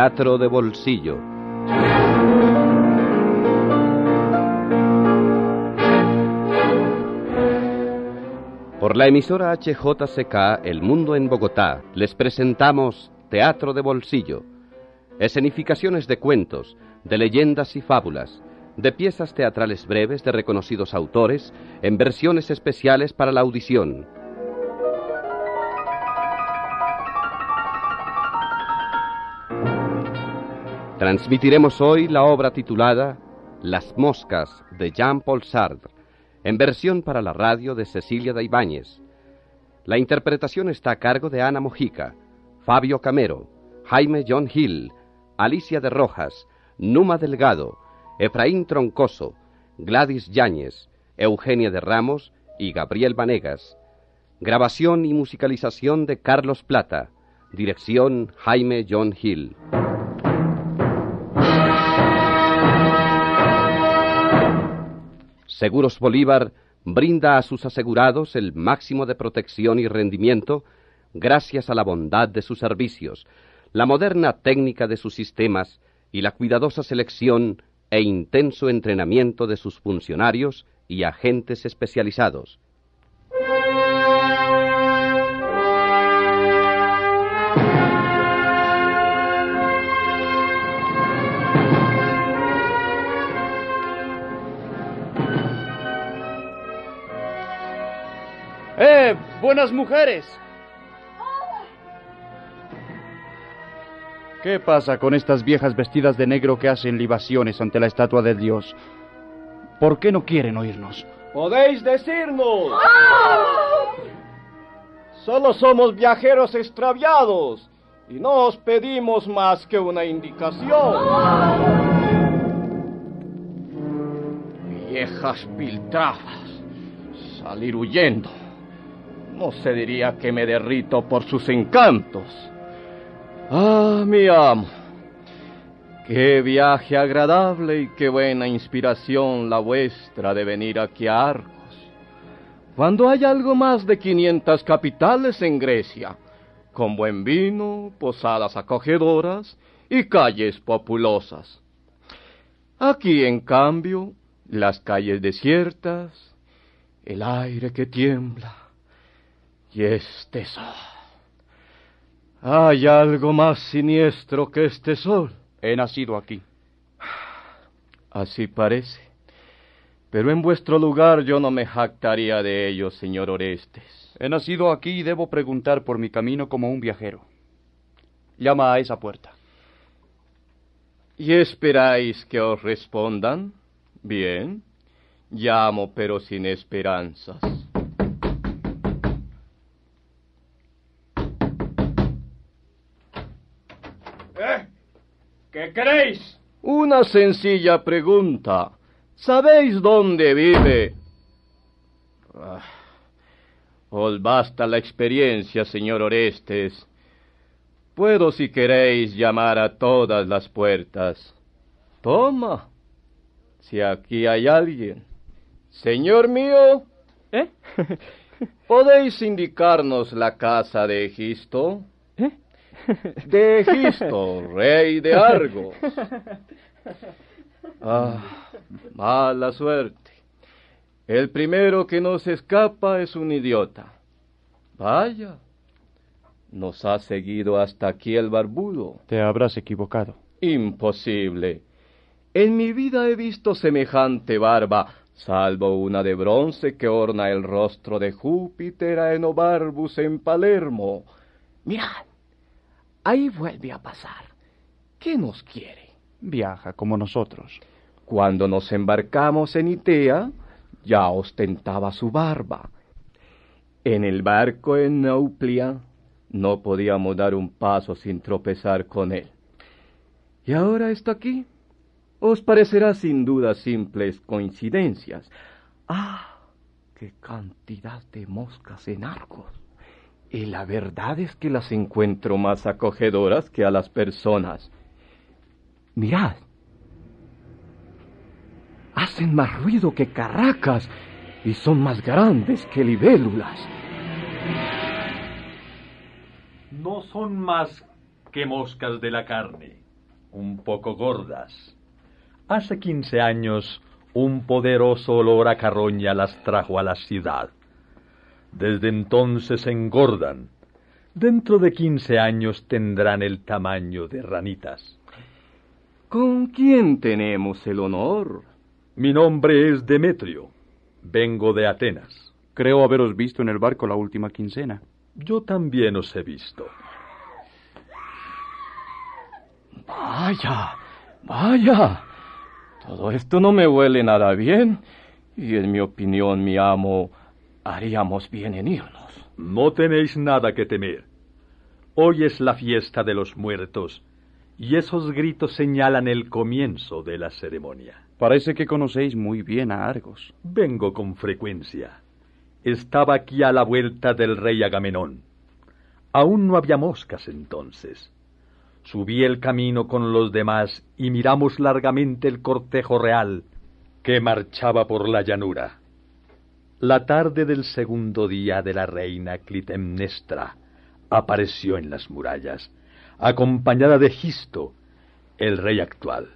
Teatro de Bolsillo. Por la emisora HJCK El Mundo en Bogotá les presentamos Teatro de Bolsillo, escenificaciones de cuentos, de leyendas y fábulas, de piezas teatrales breves de reconocidos autores en versiones especiales para la audición. Transmitiremos hoy la obra titulada Las moscas de Jean-Paul Sartre, en versión para la radio de Cecilia de Ibáñez. La interpretación está a cargo de Ana Mojica, Fabio Camero, Jaime John Hill, Alicia de Rojas, Numa Delgado, Efraín Troncoso, Gladys Yáñez, Eugenia de Ramos y Gabriel Vanegas. Grabación y musicalización de Carlos Plata. Dirección Jaime John Hill. Seguros Bolívar brinda a sus asegurados el máximo de protección y rendimiento gracias a la bondad de sus servicios, la moderna técnica de sus sistemas y la cuidadosa selección e intenso entrenamiento de sus funcionarios y agentes especializados. ¡Eh! ¡Buenas mujeres! ¿Qué pasa con estas viejas vestidas de negro que hacen libaciones ante la estatua de Dios? ¿Por qué no quieren oírnos? Podéis decirnos. Solo somos viajeros extraviados y no os pedimos más que una indicación. Viejas piltrafas, salir huyendo. No se diría que me derrito por sus encantos. Ah, mi amo. Qué viaje agradable y qué buena inspiración la vuestra de venir aquí a Arcos. Cuando hay algo más de 500 capitales en Grecia, con buen vino, posadas acogedoras y calles populosas. Aquí, en cambio, las calles desiertas, el aire que tiembla y este sol. ¿Hay algo más siniestro que este sol? He nacido aquí. Así parece. Pero en vuestro lugar yo no me jactaría de ello, señor Orestes. He nacido aquí y debo preguntar por mi camino como un viajero. Llama a esa puerta. ¿Y esperáis que os respondan? Bien. Llamo, pero sin esperanzas. ¿Qué queréis? Una sencilla pregunta. ¿Sabéis dónde vive? Ah, os basta la experiencia, señor Orestes. Puedo, si queréis, llamar a todas las puertas. Toma. Si aquí hay alguien. Señor mío. ¿Eh? ¿Podéis indicarnos la casa de Egisto? De Egisto, rey de Argos. Ah, mala suerte. El primero que nos escapa es un idiota. Vaya. Nos ha seguido hasta aquí el barbudo. Te habrás equivocado. Imposible. En mi vida he visto semejante barba, salvo una de bronce que orna el rostro de Júpiter a Enobarbus en Palermo. Mirad, ahí vuelve a pasar. ¿Qué nos quiere? Viaja como nosotros. Cuando nos embarcamos en Itea, ya ostentaba su barba. En el barco en Nauplia no podíamos dar un paso sin tropezar con él. Y ahora está aquí. Os parecerá sin duda simples coincidencias. ¡Ah! ¡Qué cantidad de moscas en Argos! Y la verdad es que las encuentro más acogedoras que a las personas. Mirad. Hacen más ruido que carracas y son más grandes que libélulas. No son más que moscas de la carne, un poco gordas. Hace quince años un poderoso olor a carroña las trajo a la ciudad. Desde entonces engordan. Dentro de quince años tendrán el tamaño de ranitas. ¿Con quién tenemos el honor? Mi nombre es Demetrio. Vengo de Atenas. Creo haberos visto en el barco la última quincena. Yo también os he visto. Vaya, vaya. Todo esto no me huele nada bien. Y en mi opinión, mi amo, haríamos bien en irnos. No tenéis nada que temer. Hoy es la fiesta de los muertos, y esos gritos señalan el comienzo de la ceremonia. Parece que conocéis muy bien a Argos. Vengo con frecuencia. Estaba aquí a la vuelta del rey Agamenón. Aún no había moscas entonces. Subí el camino con los demás y miramos largamente el cortejo real que marchaba por la llanura. La tarde del segundo día de la reina Clitemnestra apareció en las murallas, acompañada de Gisto, el rey actual.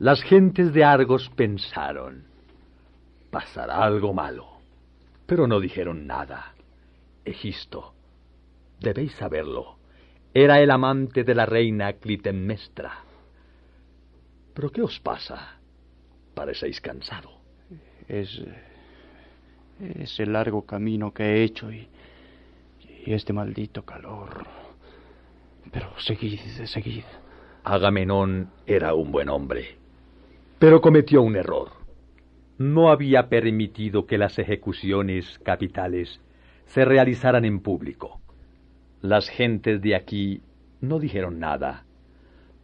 Las gentes de Argos pensaron, pasará algo malo, pero no dijeron nada. Egisto, debéis saberlo, era el amante de la reina Clitemnestra. ¿Pero qué os pasa? Parecéis cansado. Es. Es el largo camino que he hecho y. y este maldito calor. Pero seguid, seguid. Agamenón era un buen hombre, pero cometió un error. No había permitido que las ejecuciones capitales se realizaran en público. Las gentes de aquí no dijeron nada,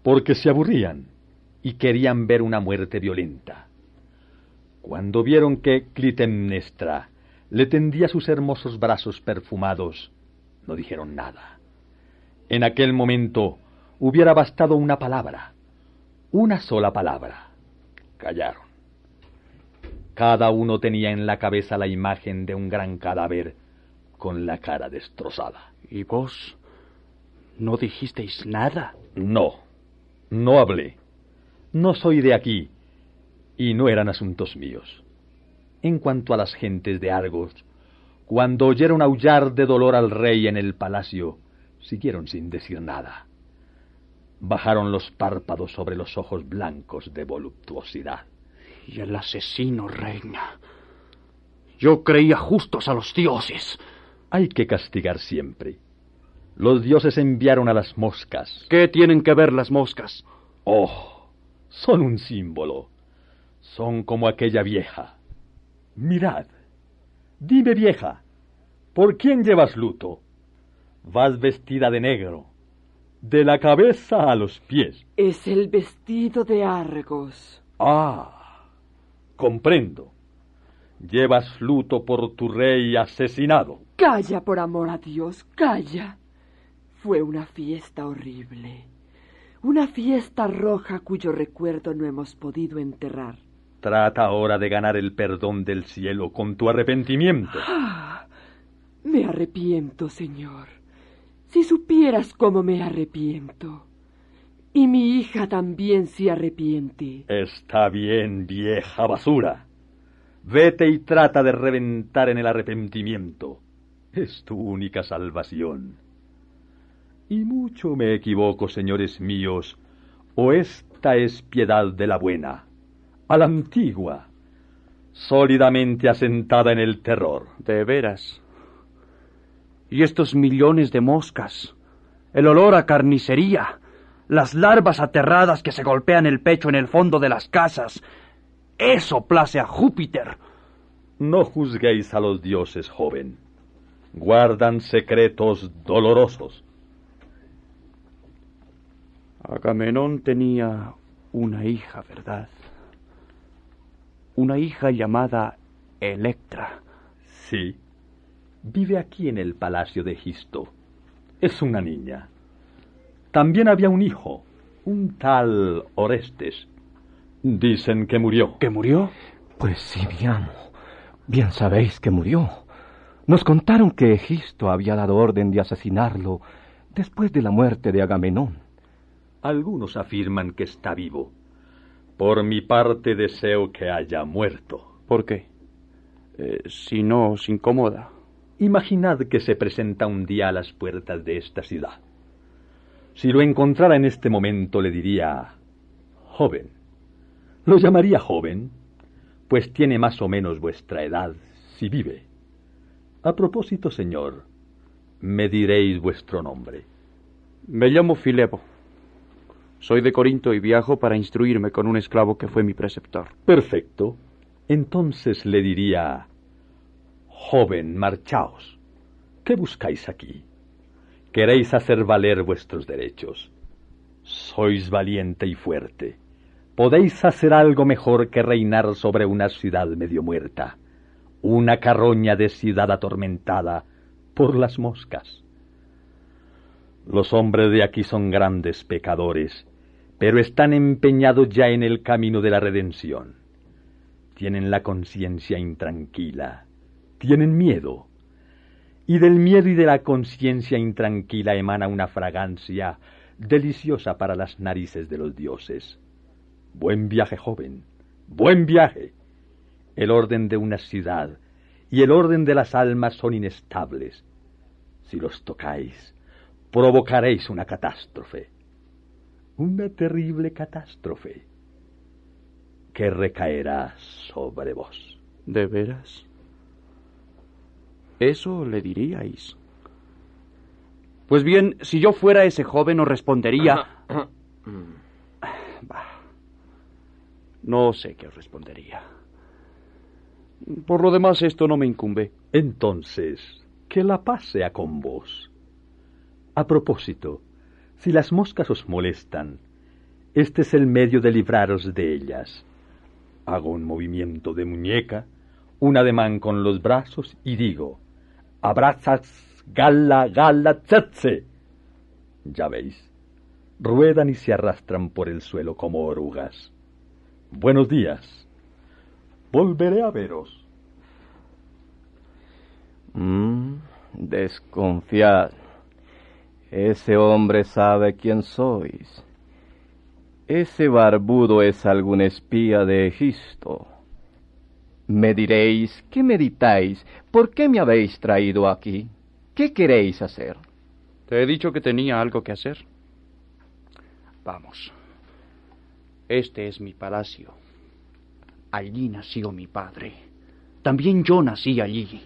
porque se aburrían y querían ver una muerte violenta. Cuando vieron que Clitemnestra le tendía sus hermosos brazos perfumados, no dijeron nada. En aquel momento hubiera bastado una palabra, una sola palabra. Callaron. Cada uno tenía en la cabeza la imagen de un gran cadáver con la cara destrozada. ¿Y vos? ¿No dijisteis nada? No, no hablé. No soy de aquí, y no eran asuntos míos. En cuanto a las gentes de Argos, cuando oyeron aullar de dolor al rey en el palacio, siguieron sin decir nada. Bajaron los párpados sobre los ojos blancos de voluptuosidad. Y el asesino reina. Yo creía justos a los dioses. Hay que castigar siempre. Los dioses enviaron a las moscas. ¿Qué tienen que ver las moscas? Oh, son un símbolo. Son como aquella vieja. Mirad. Dime, vieja, ¿por quién llevas luto? Vas vestida de negro, de la cabeza a los pies. Es el vestido de Argos. Ah, comprendo. Llevas luto por tu rey asesinado. Calla, por amor a Dios, calla. Fue una fiesta horrible. Una fiesta roja cuyo recuerdo no hemos podido enterrar. Trata ahora de ganar el perdón del cielo con tu arrepentimiento. Ah, me arrepiento, Señor. Si supieras cómo me arrepiento. Y mi hija también se arrepiente. Está bien, vieja basura. Vete y trata de reventar en el arrepentimiento. Es tu única salvación. Y mucho me equivoco, señores míos, o esta es piedad de la buena, a la antigua, sólidamente asentada en el terror. De veras. Y estos millones de moscas, el olor a carnicería, las larvas aterradas que se golpean el pecho en el fondo de las casas, eso place a Júpiter. No juzguéis a los dioses, joven. Guardan secretos dolorosos. Agamenón tenía una hija, ¿verdad? Una hija llamada Electra. Sí. Vive aquí en el palacio de Gisto. Es una niña. También había un hijo, un tal Orestes. Dicen que murió. ¿Que murió? Pues sí, mi amo. Bien sabéis que murió. Nos contaron que Egisto había dado orden de asesinarlo después de la muerte de Agamenón. Algunos afirman que está vivo. Por mi parte deseo que haya muerto. ¿Por qué? Eh, si no os incomoda. Imaginad que se presenta un día a las puertas de esta ciudad. Si lo encontrara en este momento le diría, joven. Lo llamaría joven, pues tiene más o menos vuestra edad, si vive. A propósito, señor, me diréis vuestro nombre. Me llamo Filepo. Soy de Corinto y viajo para instruirme con un esclavo que fue mi preceptor. Perfecto. Entonces le diría, joven, marchaos. ¿Qué buscáis aquí? Queréis hacer valer vuestros derechos. Sois valiente y fuerte. Podéis hacer algo mejor que reinar sobre una ciudad medio muerta, una carroña de ciudad atormentada por las moscas. Los hombres de aquí son grandes pecadores, pero están empeñados ya en el camino de la redención. Tienen la conciencia intranquila, tienen miedo. Y del miedo y de la conciencia intranquila emana una fragancia deliciosa para las narices de los dioses. Buen viaje, joven, buen viaje. El orden de una ciudad y el orden de las almas son inestables. Si los tocáis, provocaréis una catástrofe. Una terrible catástrofe que recaerá sobre vos. ¿De veras? Eso le diríais. Pues bien, si yo fuera ese joven os respondería... bah, no sé qué os respondería. Por lo demás, esto no me incumbe. Entonces, que la paz sea con vos. A propósito, si las moscas os molestan, este es el medio de libraros de ellas. Hago un movimiento de muñeca, un ademán con los brazos y digo, abrazas, gala, gala, tsetze. Ya veis, ruedan y se arrastran por el suelo como orugas. Buenos días. Volveré a veros. Mm. Ese hombre sabe quién sois. Ese barbudo es algún espía de Egisto. Me diréis, ¿qué meditáis? ¿Por qué me habéis traído aquí? ¿Qué queréis hacer? Te he dicho que tenía algo que hacer. Vamos. Este es mi palacio. Allí nació mi padre. También yo nací allí.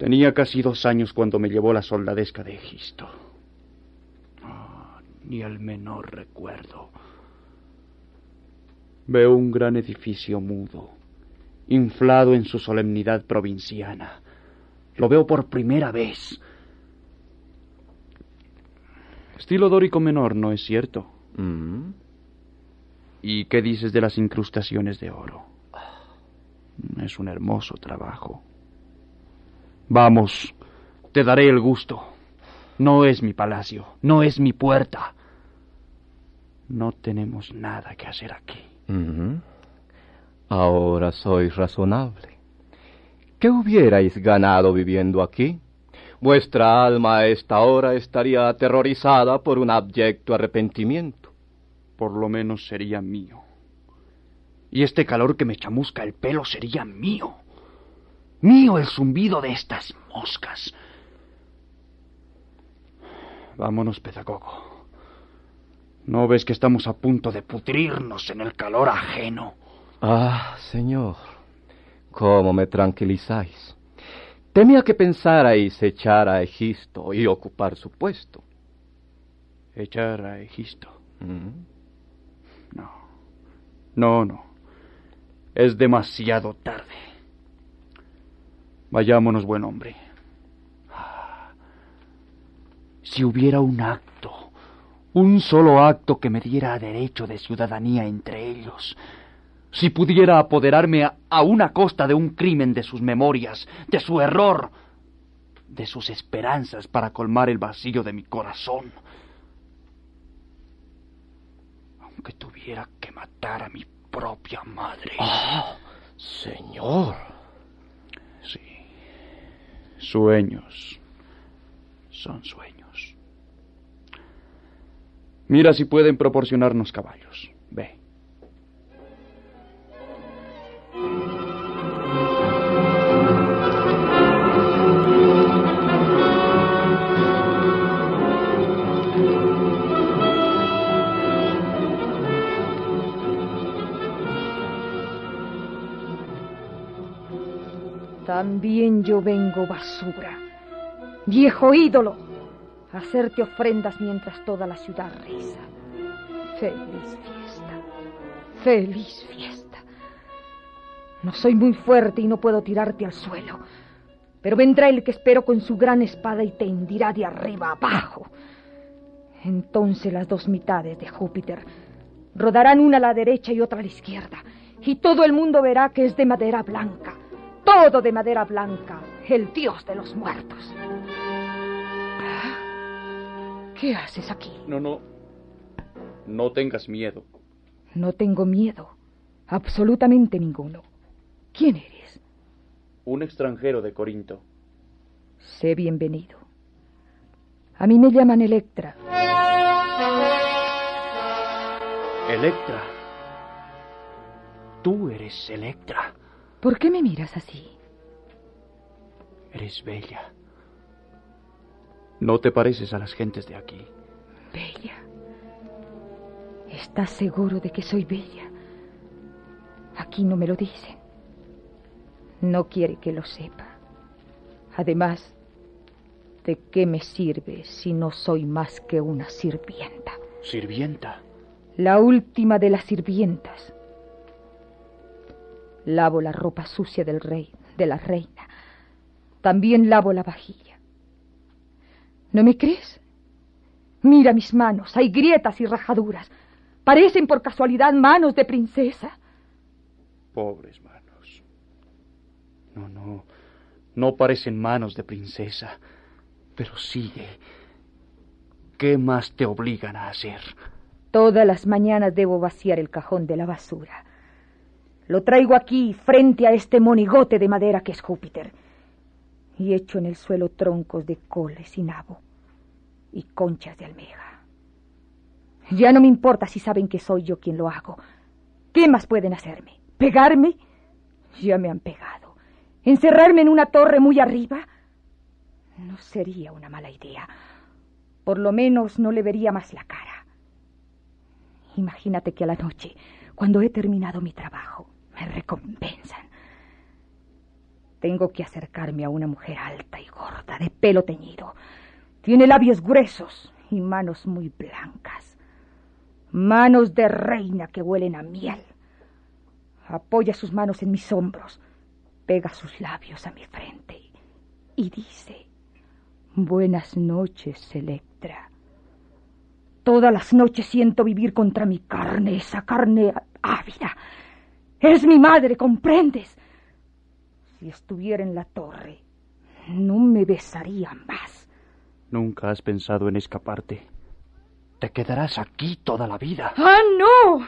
Tenía casi dos años cuando me llevó la soldadesca de Egisto. Oh, ni el menor recuerdo. Veo un gran edificio mudo, inflado en su solemnidad provinciana. Lo veo por primera vez. Estilo dórico menor, ¿no es cierto? Mm. ¿Y qué dices de las incrustaciones de oro? Es un hermoso trabajo. Vamos, te daré el gusto. No es mi palacio, no es mi puerta. No tenemos nada que hacer aquí. Ahora sois razonable. ¿Qué hubierais ganado viviendo aquí? Vuestra alma a esta hora estaría aterrorizada por un abyecto arrepentimiento. Por lo menos sería mío. Y este calor que me chamusca el pelo sería mío. Mío el zumbido de estas moscas. Vámonos, pedagogo. ¿No ves que estamos a punto de pudrirnos en el calor ajeno? Ah, señor, cómo me tranquilizáis. Temía que pensarais echar a Egisto y ocupar su puesto. ¿Echar a Egisto? Mm. No. No, no. Es demasiado tarde. Vayámonos, buen hombre. Si hubiera un acto, un solo acto que me diera derecho de ciudadanía entre ellos, si pudiera apoderarme a, a una costa de un crimen de sus memorias, de su error, de sus esperanzas para colmar el vacío de mi corazón, aunque tuviera que matar a mi propia madre. Ah, señor. Sí sueños. Son sueños. Mira si pueden proporcionarnos caballos. Ve. También yo vengo basura, viejo ídolo, a hacerte ofrendas mientras toda la ciudad reza. Feliz fiesta, feliz fiesta. No soy muy fuerte y no puedo tirarte al suelo, pero vendrá el que espero con su gran espada y te hendirá de arriba abajo. Entonces las dos mitades de Júpiter rodarán una a la derecha y otra a la izquierda, y todo el mundo verá que es de madera blanca todo de madera blanca, el dios de los muertos. ¿Qué haces aquí? No, no. No tengas miedo. No tengo miedo. Absolutamente ninguno. ¿Quién eres? Un extranjero de Corinto. Sé bienvenido. A mí me llaman Electra. Electra. Tú eres Electra. ¿Por qué me miras así? Eres bella. No te pareces a las gentes de aquí. Bella. ¿Estás seguro de que soy bella? Aquí no me lo dicen. No quiere que lo sepa. Además, ¿de qué me sirve si no soy más que una sirvienta? ¿Sirvienta? La última de las sirvientas. Lavo la ropa sucia del rey, de la reina. También lavo la vajilla. ¿No me crees? Mira mis manos, hay grietas y rajaduras. Parecen por casualidad manos de princesa. Pobres manos. No, no, no parecen manos de princesa. Pero sigue. ¿Qué más te obligan a hacer? Todas las mañanas debo vaciar el cajón de la basura. Lo traigo aquí, frente a este monigote de madera que es Júpiter. Y echo en el suelo troncos de coles y nabo y conchas de almeja. Ya no me importa si saben que soy yo quien lo hago. ¿Qué más pueden hacerme? ¿Pegarme? Ya me han pegado. ¿Encerrarme en una torre muy arriba? No sería una mala idea. Por lo menos no le vería más la cara. Imagínate que a la noche, cuando he terminado mi trabajo, me recompensan. Tengo que acercarme a una mujer alta y gorda, de pelo teñido. Tiene labios gruesos y manos muy blancas. Manos de reina que huelen a miel. Apoya sus manos en mis hombros, pega sus labios a mi frente y dice, Buenas noches, Electra. Todas las noches siento vivir contra mi carne, esa carne ávida, es mi madre, ¿comprendes? Si estuviera en la torre, no me besaría más. Nunca has pensado en escaparte. Te quedarás aquí toda la vida. ¡Ah, no!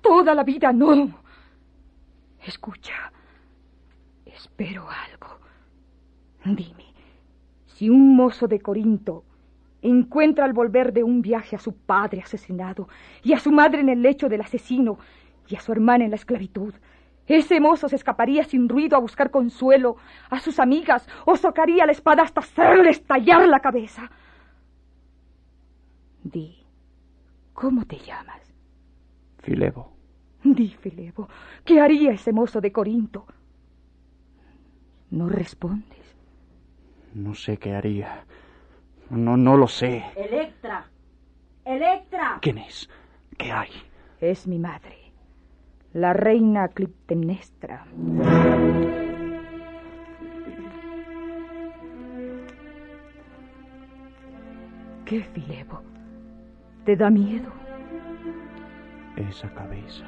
Toda la vida no. Escucha, espero algo. Dime, si un mozo de Corinto encuentra al volver de un viaje a su padre asesinado y a su madre en el lecho del asesino y a su hermana en la esclavitud. Ese mozo se escaparía sin ruido a buscar consuelo a sus amigas o sacaría la espada hasta hacerle estallar la cabeza. Di, ¿cómo te llamas? Filebo. Di, Filebo, ¿qué haría ese mozo de Corinto? ¿No respondes? No sé qué haría. No, no lo sé. Electra. Electra. ¿Quién es? ¿Qué hay? Es mi madre la reina Clitemnestra. ¿Qué, Filebo? ¿Te da miedo? Esa cabeza.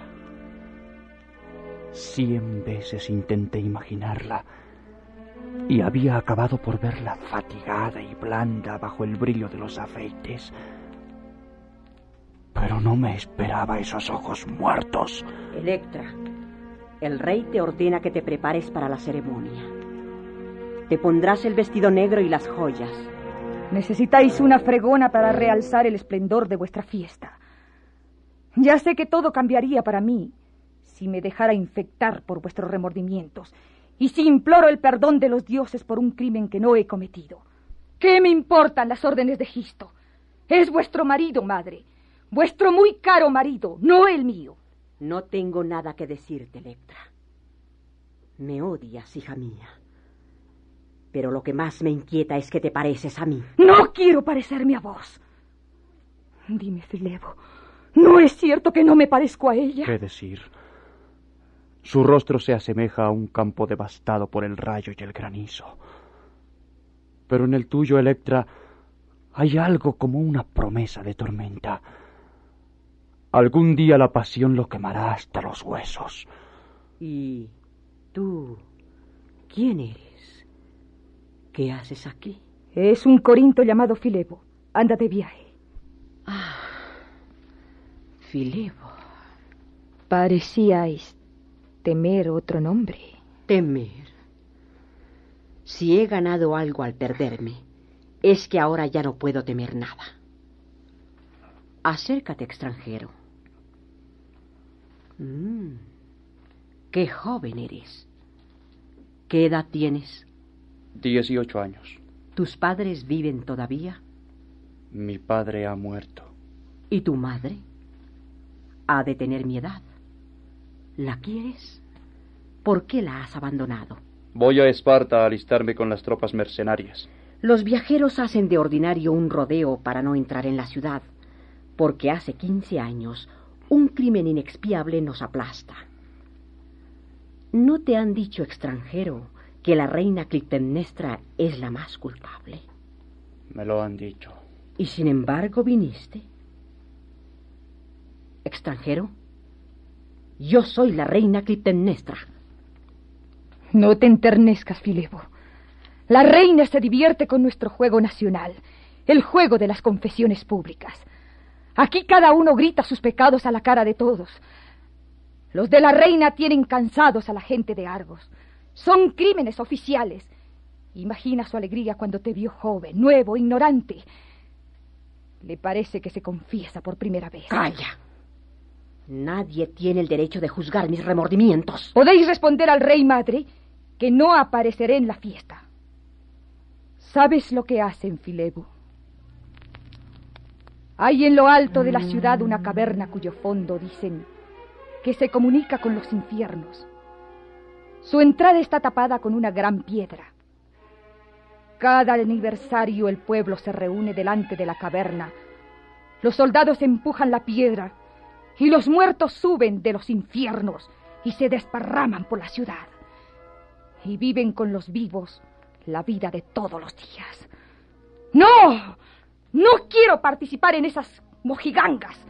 Cien veces intenté imaginarla y había acabado por verla fatigada y blanda bajo el brillo de los afeites no me esperaba esos ojos muertos. Electra, el rey te ordena que te prepares para la ceremonia. Te pondrás el vestido negro y las joyas. Necesitáis una fregona para realzar el esplendor de vuestra fiesta. Ya sé que todo cambiaría para mí si me dejara infectar por vuestros remordimientos y si imploro el perdón de los dioses por un crimen que no he cometido. ¿Qué me importan las órdenes de Gisto? Es vuestro marido, madre. Vuestro muy caro marido, no el mío. No tengo nada que decirte, Electra. Me odias, hija mía. Pero lo que más me inquieta es que te pareces a mí. No quiero parecerme a vos. Dime, Filebo, ¿no es cierto que no me parezco a ella? ¿Qué decir? Su rostro se asemeja a un campo devastado por el rayo y el granizo. Pero en el tuyo, Electra, hay algo como una promesa de tormenta. Algún día la pasión lo quemará hasta los huesos. ¿Y tú quién eres? ¿Qué haces aquí? Es un corinto llamado Filebo. Anda de viaje. Ah, Filebo. Parecíais temer otro nombre. Temer. Si he ganado algo al perderme, es que ahora ya no puedo temer nada. Acércate, extranjero. Mm, qué joven eres. ¿Qué edad tienes? Dieciocho años. ¿Tus padres viven todavía? Mi padre ha muerto. ¿Y tu madre? Ha de tener mi edad. ¿La quieres? ¿Por qué la has abandonado? Voy a Esparta a alistarme con las tropas mercenarias. Los viajeros hacen de ordinario un rodeo para no entrar en la ciudad, porque hace quince años un crimen inexpiable nos aplasta. ¿No te han dicho, extranjero, que la reina Clitemnestra es la más culpable? Me lo han dicho. ¿Y sin embargo viniste? Extranjero, yo soy la reina Clitemnestra. No te enternezcas, Filebo. La reina se divierte con nuestro juego nacional, el juego de las confesiones públicas. Aquí cada uno grita sus pecados a la cara de todos. Los de la reina tienen cansados a la gente de Argos. Son crímenes oficiales. Imagina su alegría cuando te vio joven, nuevo, ignorante. Le parece que se confiesa por primera vez. Calla. Nadie tiene el derecho de juzgar mis remordimientos. Podéis responder al rey madre que no apareceré en la fiesta. ¿Sabes lo que hacen, Filebo? Hay en lo alto de la ciudad una caverna cuyo fondo, dicen, que se comunica con los infiernos. Su entrada está tapada con una gran piedra. Cada aniversario el pueblo se reúne delante de la caverna. Los soldados empujan la piedra y los muertos suben de los infiernos y se desparraman por la ciudad. Y viven con los vivos la vida de todos los días. ¡No! No quiero participar en esas mojigangas.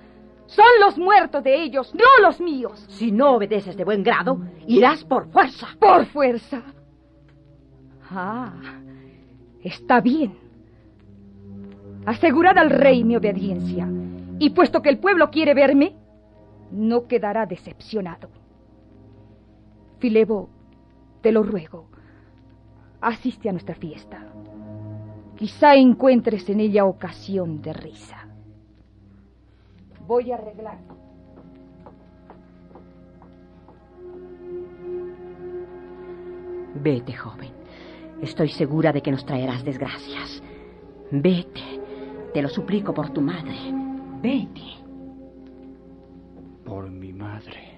Son los muertos de ellos, no los míos. Si no obedeces de buen grado, irás por fuerza. Por fuerza. Ah, está bien. Asegurad al rey mi obediencia. Y puesto que el pueblo quiere verme, no quedará decepcionado. Filebo, te lo ruego, asiste a nuestra fiesta. Quizá encuentres en ella ocasión de risa. Voy a arreglar. Vete, joven. Estoy segura de que nos traerás desgracias. Vete. Te lo suplico por tu madre. Vete. Por mi madre.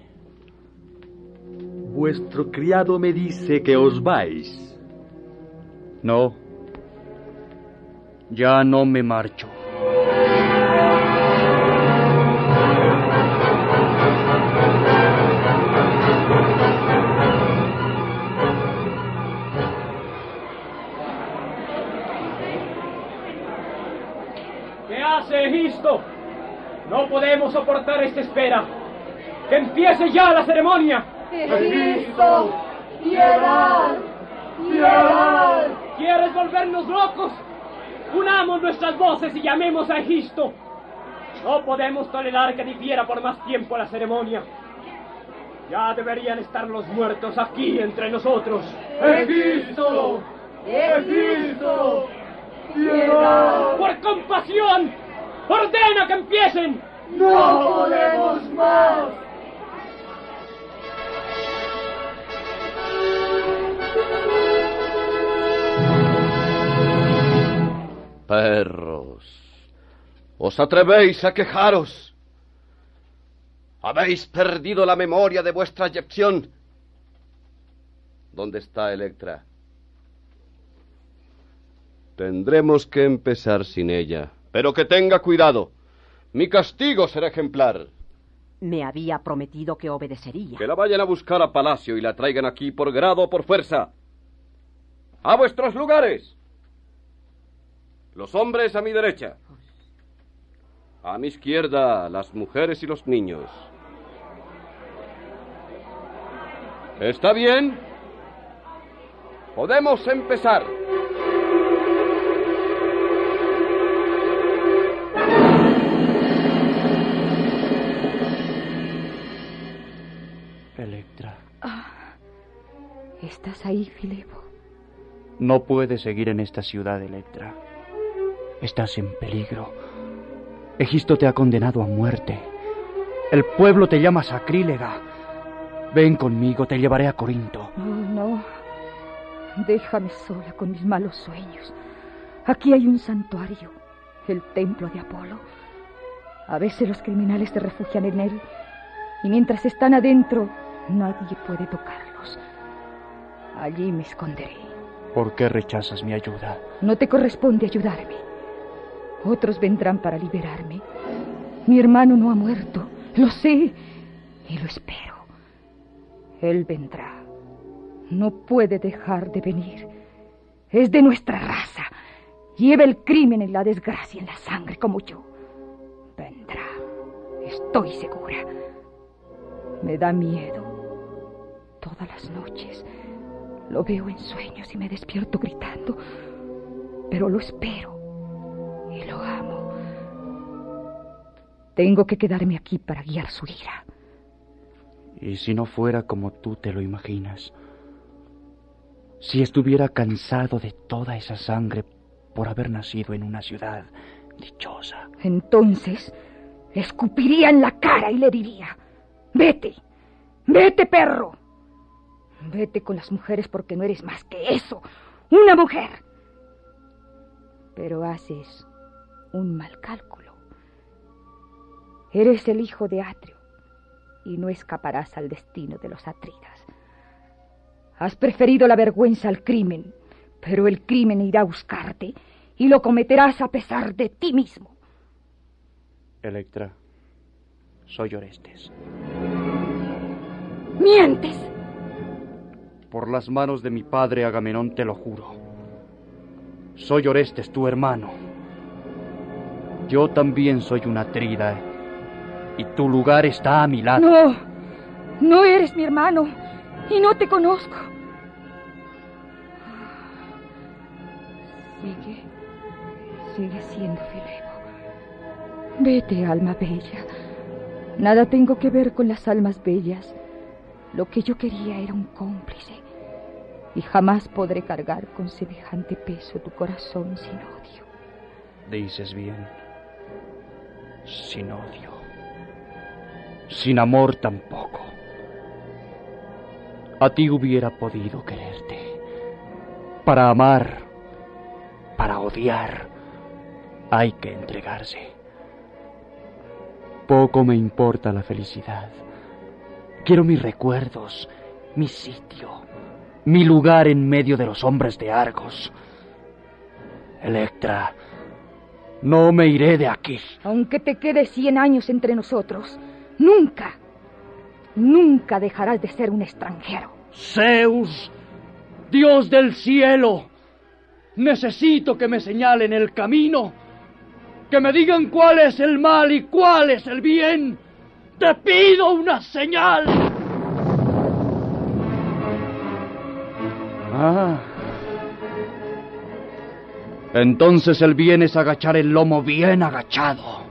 Vuestro criado me dice que os vais. No. Ya no me marcho. Hace Egisto? No podemos soportar esta espera. ¡Que empiece ya la ceremonia! ¡Egisto! ¡Piedad! ¡Piedad! ¿Quieres volvernos locos? Unamos nuestras voces y llamemos a Egisto. No podemos tolerar que difiera por más tiempo la ceremonia. Ya deberían estar los muertos aquí entre nosotros. ¡Egisto! ¡Egisto! ¡Piedad! ¡Por compasión! ¡Ordena que empiecen! ¡No podemos más! Perros, ¿os atrevéis a quejaros? ¿Habéis perdido la memoria de vuestra eyección? ¿Dónde está Electra? Tendremos que empezar sin ella. Pero que tenga cuidado. Mi castigo será ejemplar. Me había prometido que obedecería. Que la vayan a buscar a palacio y la traigan aquí por grado o por fuerza. ¡A vuestros lugares! Los hombres a mi derecha. A mi izquierda, las mujeres y los niños. ¿Está bien? Podemos empezar. ¿Estás ahí, Filebo? No puedes seguir en esta ciudad, Electra. Estás en peligro. Egisto te ha condenado a muerte. El pueblo te llama sacrílega. Ven conmigo, te llevaré a Corinto. Oh, no. Déjame sola con mis malos sueños. Aquí hay un santuario, el templo de Apolo. A veces los criminales se refugian en él y mientras están adentro nadie puede tocarlos. Allí me esconderé. ¿Por qué rechazas mi ayuda? No te corresponde ayudarme. Otros vendrán para liberarme. Mi hermano no ha muerto, lo sé y lo espero. Él vendrá. No puede dejar de venir. Es de nuestra raza. Lleva el crimen y la desgracia en la sangre como yo. Vendrá. Estoy segura. Me da miedo. Todas las noches lo veo en sueños y me despierto gritando. Pero lo espero y lo amo. Tengo que quedarme aquí para guiar su ira. ¿Y si no fuera como tú te lo imaginas? Si estuviera cansado de toda esa sangre por haber nacido en una ciudad dichosa. Entonces le escupiría en la cara y le diría, vete, vete perro, vete con las mujeres porque no eres más que eso, una mujer. Pero haces un mal cálculo. Eres el hijo de Atrio y no escaparás al destino de los atridas. Has preferido la vergüenza al crimen, pero el crimen irá a buscarte y lo cometerás a pesar de ti mismo. Electra, soy Orestes. ¡Mientes! Por las manos de mi padre Agamenón te lo juro. Soy Orestes, tu hermano. Yo también soy una trida y tu lugar está a mi lado. No, no eres mi hermano y no te conozco. Sigue, sigue siendo Filebo. Vete, alma bella. Nada tengo que ver con las almas bellas. Lo que yo quería era un cómplice. Y jamás podré cargar con semejante peso tu corazón sin odio. Dices bien. Sin odio. Sin amor tampoco. A ti hubiera podido quererte. Para amar, para odiar, hay que entregarse. Poco me importa la felicidad. Quiero mis recuerdos, mi sitio, mi lugar en medio de los hombres de Argos. Electra, no me iré de aquí. Aunque te quedes cien años entre nosotros, nunca, nunca dejarás de ser un extranjero. Zeus, Dios del cielo, necesito que me señalen el camino, que me digan cuál es el mal y cuál es el bien. Te pido una señal. Ah. Entonces el bien es agachar el lomo bien agachado.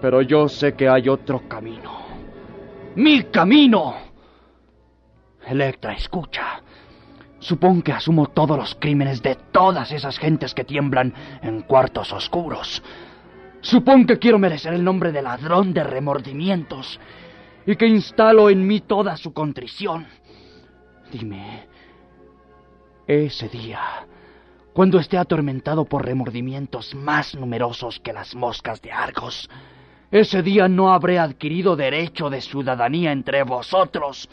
Pero yo sé que hay otro camino. ¡Mi camino! Electra, escucha. Supón que asumo todos los crímenes de todas esas gentes que tiemblan en cuartos oscuros. Supón que quiero merecer el nombre de ladrón de remordimientos y que instalo en mí toda su contrición. Dime, ese día, cuando esté atormentado por remordimientos más numerosos que las moscas de Argos, ese día no habré adquirido derecho de ciudadanía entre vosotros.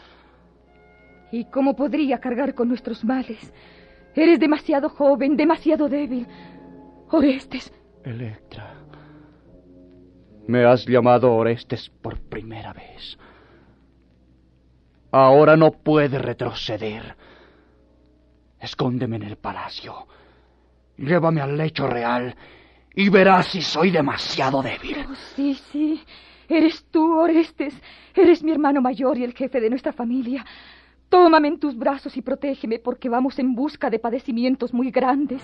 ¿Y cómo podría cargar con nuestros males? Eres demasiado joven, demasiado débil. Orestes. Electra. Me has llamado Orestes por primera vez. Ahora no puedes retroceder. Escóndeme en el palacio. Llévame al lecho real y verás si soy demasiado débil. Oh, sí, sí. Eres tú, Orestes. Eres mi hermano mayor y el jefe de nuestra familia. Tómame en tus brazos y protégeme porque vamos en busca de padecimientos muy grandes.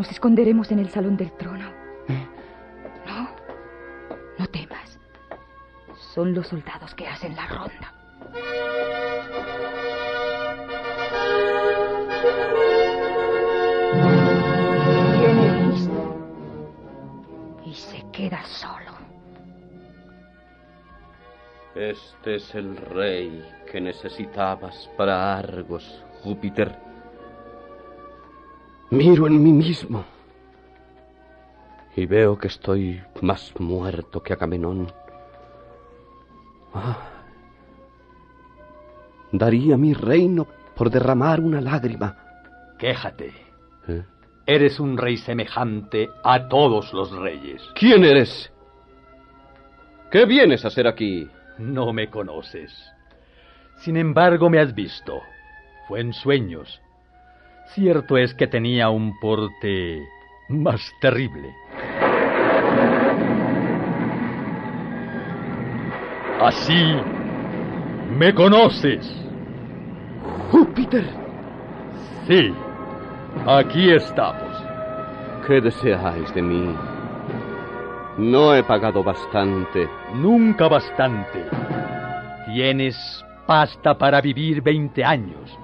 Nos esconderemos en el salón del trono. ¿Eh? No, no temas. Son los soldados que hacen la ronda. Viene listo. Y se queda solo. Este es el rey que necesitabas para Argos, Júpiter. Miro en mí mismo y veo que estoy más muerto que Agamenón. Ah, daría mi reino por derramar una lágrima. Quéjate. ¿Eh? Eres un rey semejante a todos los reyes. ¿Quién eres? ¿Qué vienes a hacer aquí? No me conoces. Sin embargo, me has visto. Fue en sueños Cierto es que tenía un porte más terrible. Así me conoces. Júpiter. Sí, aquí estamos. ¿Qué deseáis de mí? No he pagado bastante. Nunca bastante. Tienes pasta para vivir veinte años.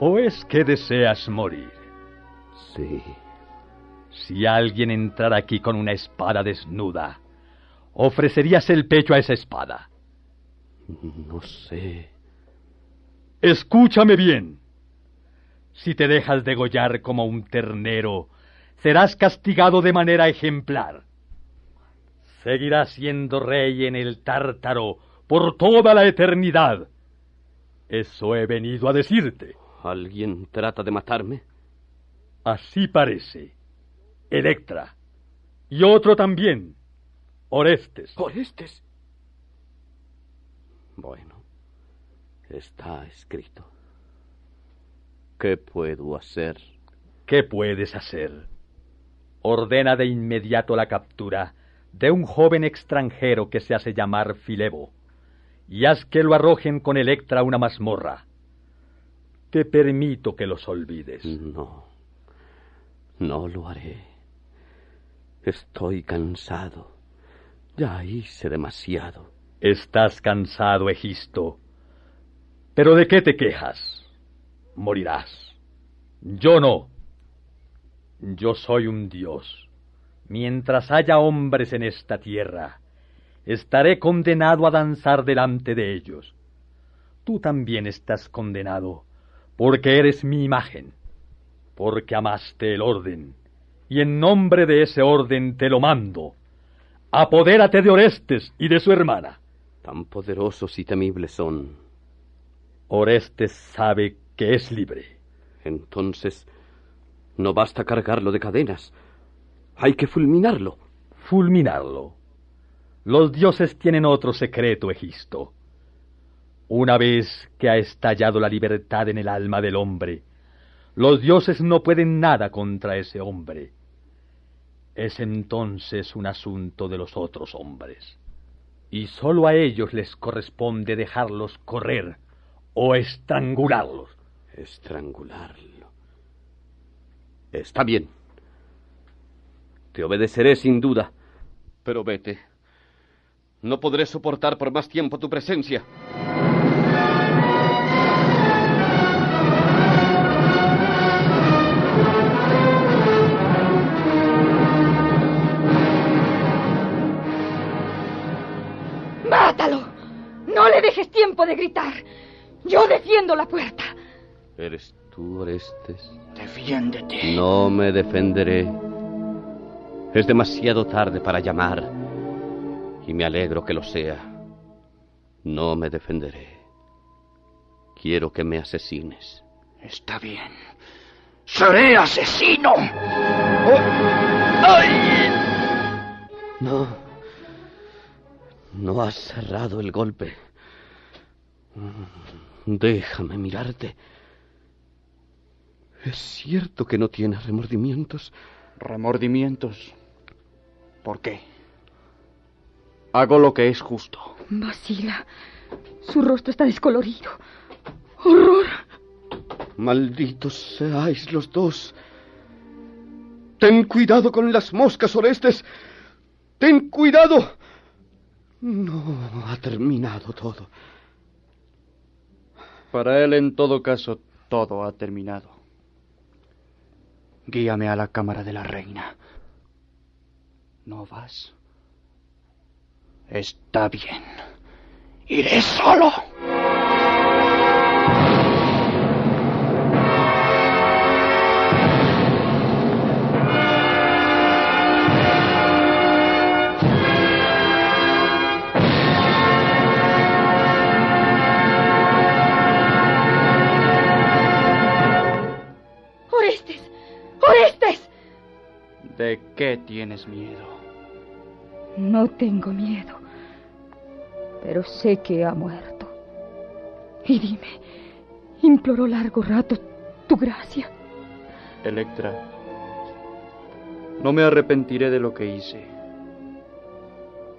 ¿O es que deseas morir? Sí. Si alguien entrara aquí con una espada desnuda, ¿ofrecerías el pecho a esa espada? No sé. Escúchame bien. Si te dejas degollar como un ternero, serás castigado de manera ejemplar. Seguirás siendo rey en el tártaro por toda la eternidad. Eso he venido a decirte. ¿Alguien trata de matarme? Así parece. Electra. Y otro también. Orestes. Orestes. Bueno, está escrito. ¿Qué puedo hacer? ¿Qué puedes hacer? Ordena de inmediato la captura de un joven extranjero que se hace llamar Filebo, y haz que lo arrojen con Electra a una mazmorra te permito que los olvides. No, no lo haré. Estoy cansado. Ya hice demasiado. Estás cansado, Egisto. Pero ¿de qué te quejas? Morirás. Yo no. Yo soy un dios. Mientras haya hombres en esta tierra, estaré condenado a danzar delante de ellos. Tú también estás condenado porque eres mi imagen, porque amaste el orden, y en nombre de ese orden te lo mando. Apodérate de Orestes y de su hermana. Tan poderosos y temibles son. Orestes sabe que es libre. Entonces, no basta cargarlo de cadenas. Hay que fulminarlo. Fulminarlo. Los dioses tienen otro secreto, Egisto. Una vez que ha estallado la libertad en el alma del hombre, los dioses no pueden nada contra ese hombre. Es entonces un asunto de los otros hombres. Y sólo a ellos les corresponde dejarlos correr o estrangularlos. Estrangularlo. Está bien. Te obedeceré sin duda. Pero vete. No podré soportar por más tiempo tu presencia. Tiempo de gritar. Yo defiendo la puerta. ¿Eres tú, Orestes? Defiéndete. No me defenderé. Es demasiado tarde para llamar. Y me alegro que lo sea. No me defenderé. Quiero que me asesines. Está bien. ¡Seré asesino! Oh. ¡Ay! No. No has cerrado el golpe. Déjame mirarte. ¿Es cierto que no tienes remordimientos? ¿Remordimientos? ¿Por qué? Hago lo que es justo. Vacila. Su rostro está descolorido. ¡Horror! Malditos seáis los dos. Ten cuidado con las moscas, Orestes. Ten cuidado. No ha terminado todo. Para él, en todo caso, todo ha terminado. Guíame a la cámara de la reina. ¿No vas? Está bien. Iré solo. Qué tienes miedo? No tengo miedo, pero sé que ha muerto. Y dime, imploró largo rato tu gracia. Electra, no me arrepentiré de lo que hice,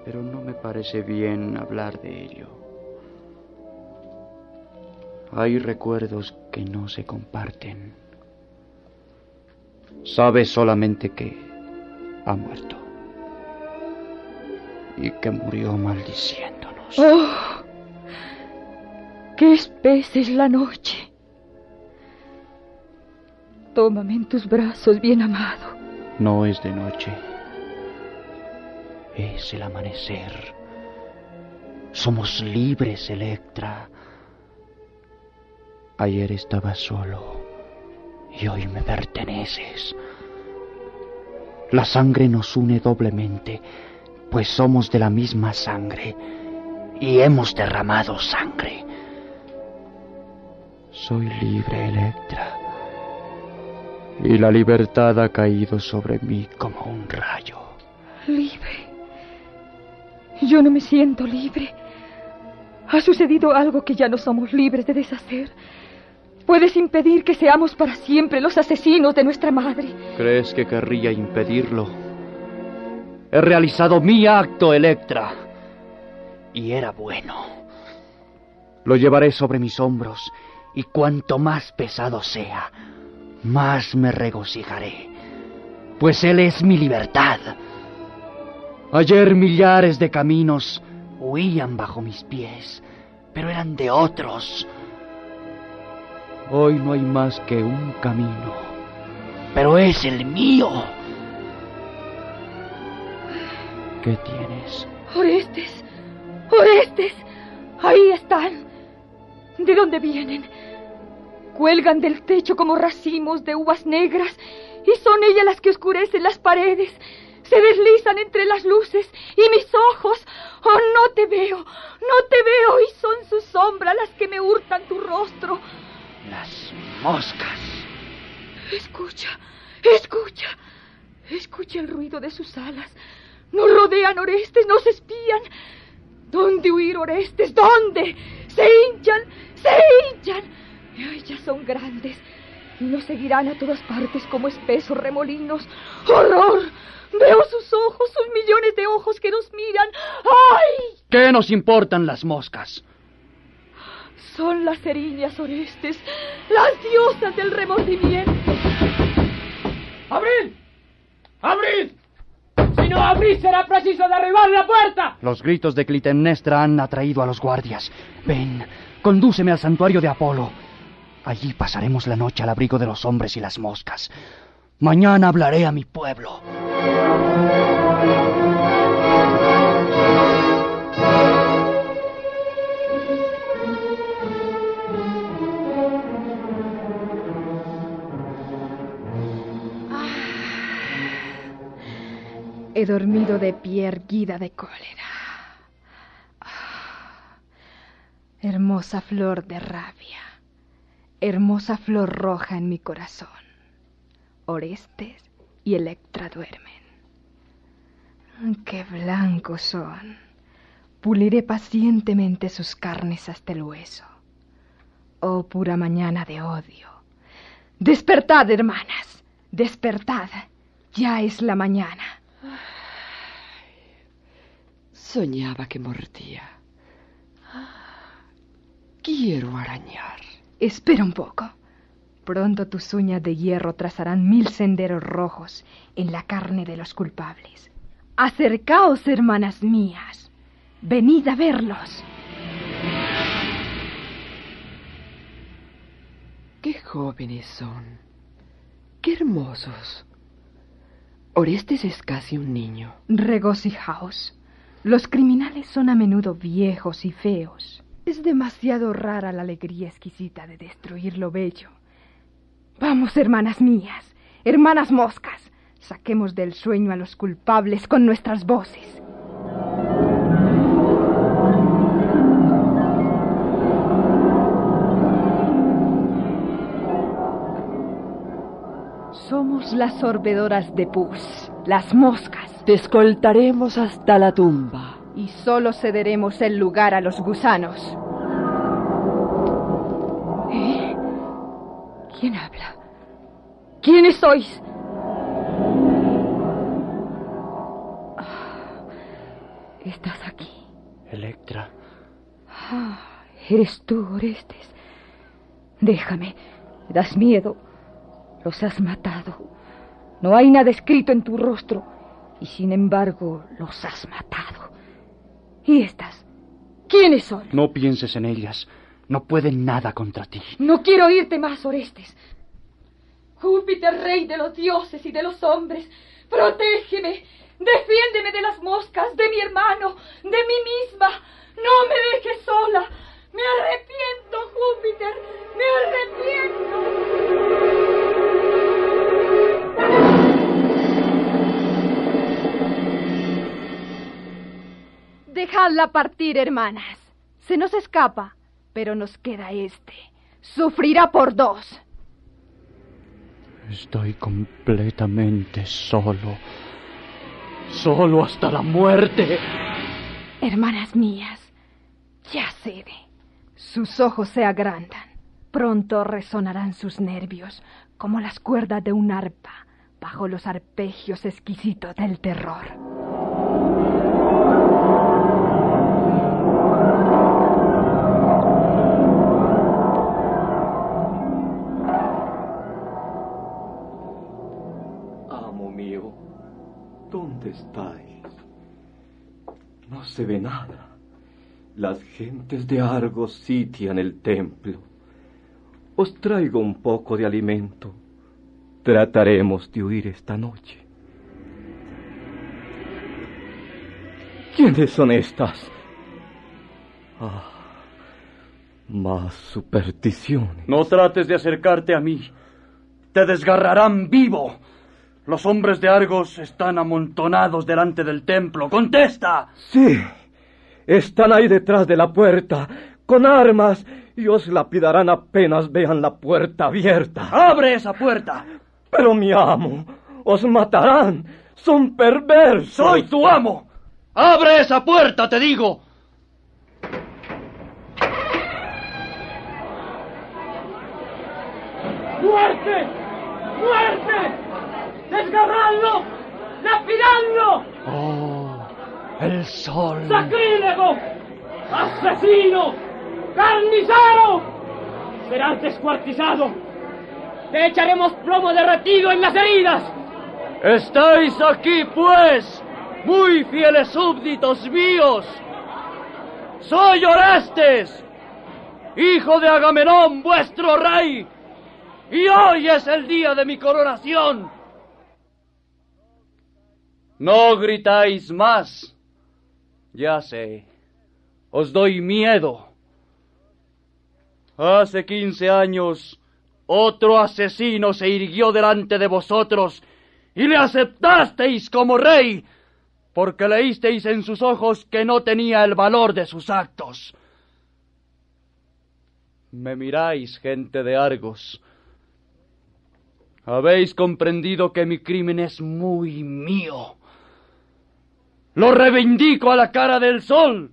pero no me parece bien hablar de ello. Hay recuerdos que no se comparten. Sabes solamente que ha muerto y que murió maldiciéndonos. ¡Oh! ¡Qué espesa es la noche! Tómame en tus brazos, bien amado. No es de noche. Es el amanecer. Somos libres, Electra. Ayer estaba solo y hoy me perteneces. La sangre nos une doblemente pues somos de la misma sangre y hemos derramado sangre. Soy libre, Electra, y la libertad ha caído sobre mí como un rayo. Libre. Yo no me siento libre. Ha sucedido algo que ya no somos libres de deshacer. Puedes impedir que seamos para siempre los asesinos de nuestra madre. ¿Crees que querría impedirlo? He realizado mi acto, Electra. Y era bueno. Lo llevaré sobre mis hombros, y cuanto más pesado sea, más me regocijaré, pues Él es mi libertad. Ayer millares de caminos huían bajo mis pies, pero eran de otros. Hoy no hay más que un camino, pero es el mío. ¿Qué tienes? Orestes, Orestes, ahí están. ¿De dónde vienen? Cuelgan del techo como racimos de uvas negras y son ellas las que oscurecen las paredes. Se deslizan entre las luces y mis ojos. Oh, no te veo, no te veo y son sus sombras las que me hurtan tu rostro. Las moscas. Escucha, escucha, escucha el ruido de sus alas. Nos rodean Orestes, nos espían. ¿Dónde huir, Orestes? ¿Dónde? Se hinchan, se hinchan. Ay, ya son grandes y nos seguirán a todas partes como espesos remolinos. ¡Horror! Veo sus ojos, sus millones de ojos que nos miran. ¡Ay! ¿Qué nos importan las moscas? Son las eriñas orestes, las diosas del remordimiento. ¡Abrid! ¡Abrid! Si no abrís será preciso derribar la puerta. Los gritos de Clitemnestra han atraído a los guardias. Ven, condúceme al santuario de Apolo. Allí pasaremos la noche al abrigo de los hombres y las moscas. Mañana hablaré a mi pueblo. He dormido de pie erguida de cólera. Ah, hermosa flor de rabia, hermosa flor roja en mi corazón. Orestes y Electra duermen. Qué blancos son. Puliré pacientemente sus carnes hasta el hueso. Oh pura mañana de odio. Despertad, hermanas, despertad. Ya es la mañana. Soñaba que mordía. Quiero arañar. Espera un poco. Pronto tus uñas de hierro trazarán mil senderos rojos en la carne de los culpables. Acercaos, hermanas mías. Venid a verlos. Qué jóvenes son. Qué hermosos. Orestes es casi un niño. Regocijaos. Los criminales son a menudo viejos y feos. Es demasiado rara la alegría exquisita de destruir lo bello. Vamos, hermanas mías, hermanas moscas, saquemos del sueño a los culpables con nuestras voces. Las sorbedoras de pus, las moscas. Te escoltaremos hasta la tumba. Y solo cederemos el lugar a los gusanos. ¿Eh? ¿Quién habla? ¿Quiénes sois? Ah, ¿Estás aquí? Electra. Ah, eres tú, Orestes. Déjame. Me das miedo. Los has matado. No hay nada escrito en tu rostro. Y sin embargo, los has matado. ¿Y estas? ¿Quiénes son? No pienses en ellas. No pueden nada contra ti. No quiero oírte más, Orestes. Júpiter, rey de los dioses y de los hombres, protégeme, defiéndeme de las moscas, de mi hermano, de mí misma. No me Dejadla partir, hermanas. Se nos escapa, pero nos queda este. Sufrirá por dos. Estoy completamente solo. Solo hasta la muerte. Hermanas mías, ya cede. Sus ojos se agrandan. Pronto resonarán sus nervios como las cuerdas de un arpa bajo los arpegios exquisitos del terror. No se ve nada. Las gentes de Argos sitian el templo. Os traigo un poco de alimento. Trataremos de huir esta noche. ¿Quiénes son estas? Ah, más supersticiones. No trates de acercarte a mí. Te desgarrarán vivo. Los hombres de Argos están amontonados delante del templo. ¡Contesta! Sí. Están ahí detrás de la puerta, con armas, y os lapidarán apenas vean la puerta abierta. ¡Abre esa puerta! Pero mi amo, os matarán. Son perversos. ¡Soy tu amo! ¡Abre esa puerta, te digo! ¡Muerte! ¡Muerte! ¡Desgarradlo! ¡Lapidadlo! ¡Oh! ¡El sol! ¡Sacrílego! ¡Asesino! ¡Carnicero! Serás descuartizado. Te echaremos plomo derretido en las heridas. Estáis aquí, pues, muy fieles súbditos míos. Soy Orestes, hijo de Agamenón, vuestro rey, y hoy es el día de mi coronación. No gritáis más. Ya sé, os doy miedo. Hace quince años otro asesino se irguió delante de vosotros y le aceptasteis como rey porque leísteis en sus ojos que no tenía el valor de sus actos. Me miráis, gente de Argos. Habéis comprendido que mi crimen es muy mío. Lo reivindico a la cara del sol.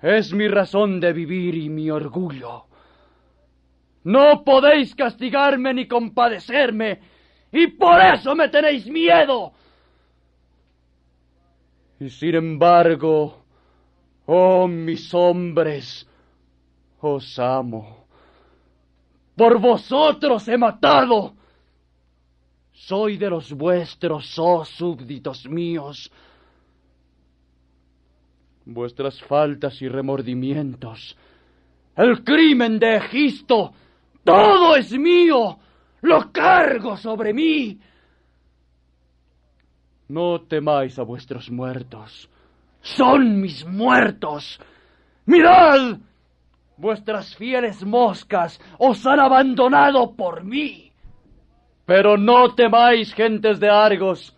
Es mi razón de vivir y mi orgullo. No podéis castigarme ni compadecerme, y por eso me tenéis miedo. Y sin embargo, oh mis hombres, os amo. Por vosotros he matado. Soy de los vuestros, oh súbditos míos. Vuestras faltas y remordimientos, el crimen de Egisto, todo es mío. Lo cargo sobre mí. No temáis a vuestros muertos. Son mis muertos. Mirad. Vuestras fieles moscas os han abandonado por mí. Pero no temáis, gentes de Argos,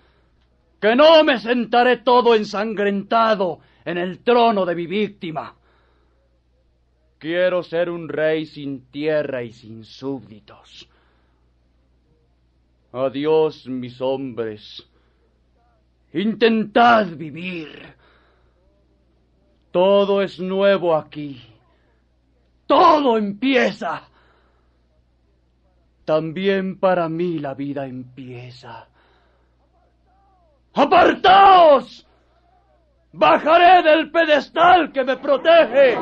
que no me sentaré todo ensangrentado en el trono de mi víctima. Quiero ser un rey sin tierra y sin súbditos. Adiós, mis hombres. Intentad vivir. Todo es nuevo aquí. Todo empieza. También para mí la vida empieza. ¡Apartaos! Bajaré del pedestal que me protege.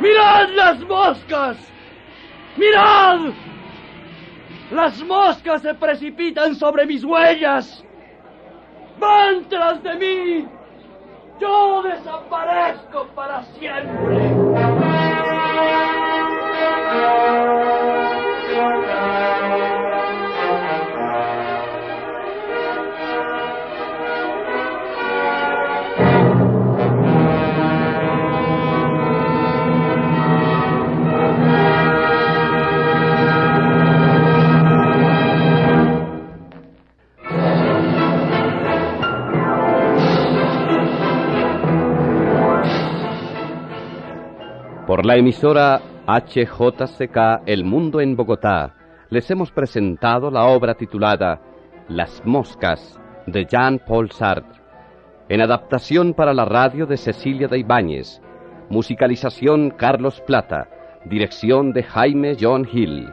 ¡Mirad las moscas! ¡Mirad! Las moscas se precipitan sobre mis huellas. ¡Van tras de mí! Yo desaparezco para siempre. Por la emisora HJCK El Mundo en Bogotá, les hemos presentado la obra titulada Las Moscas de Jean-Paul Sartre, en adaptación para la radio de Cecilia de Ibáñez, musicalización Carlos Plata, dirección de Jaime John Hill.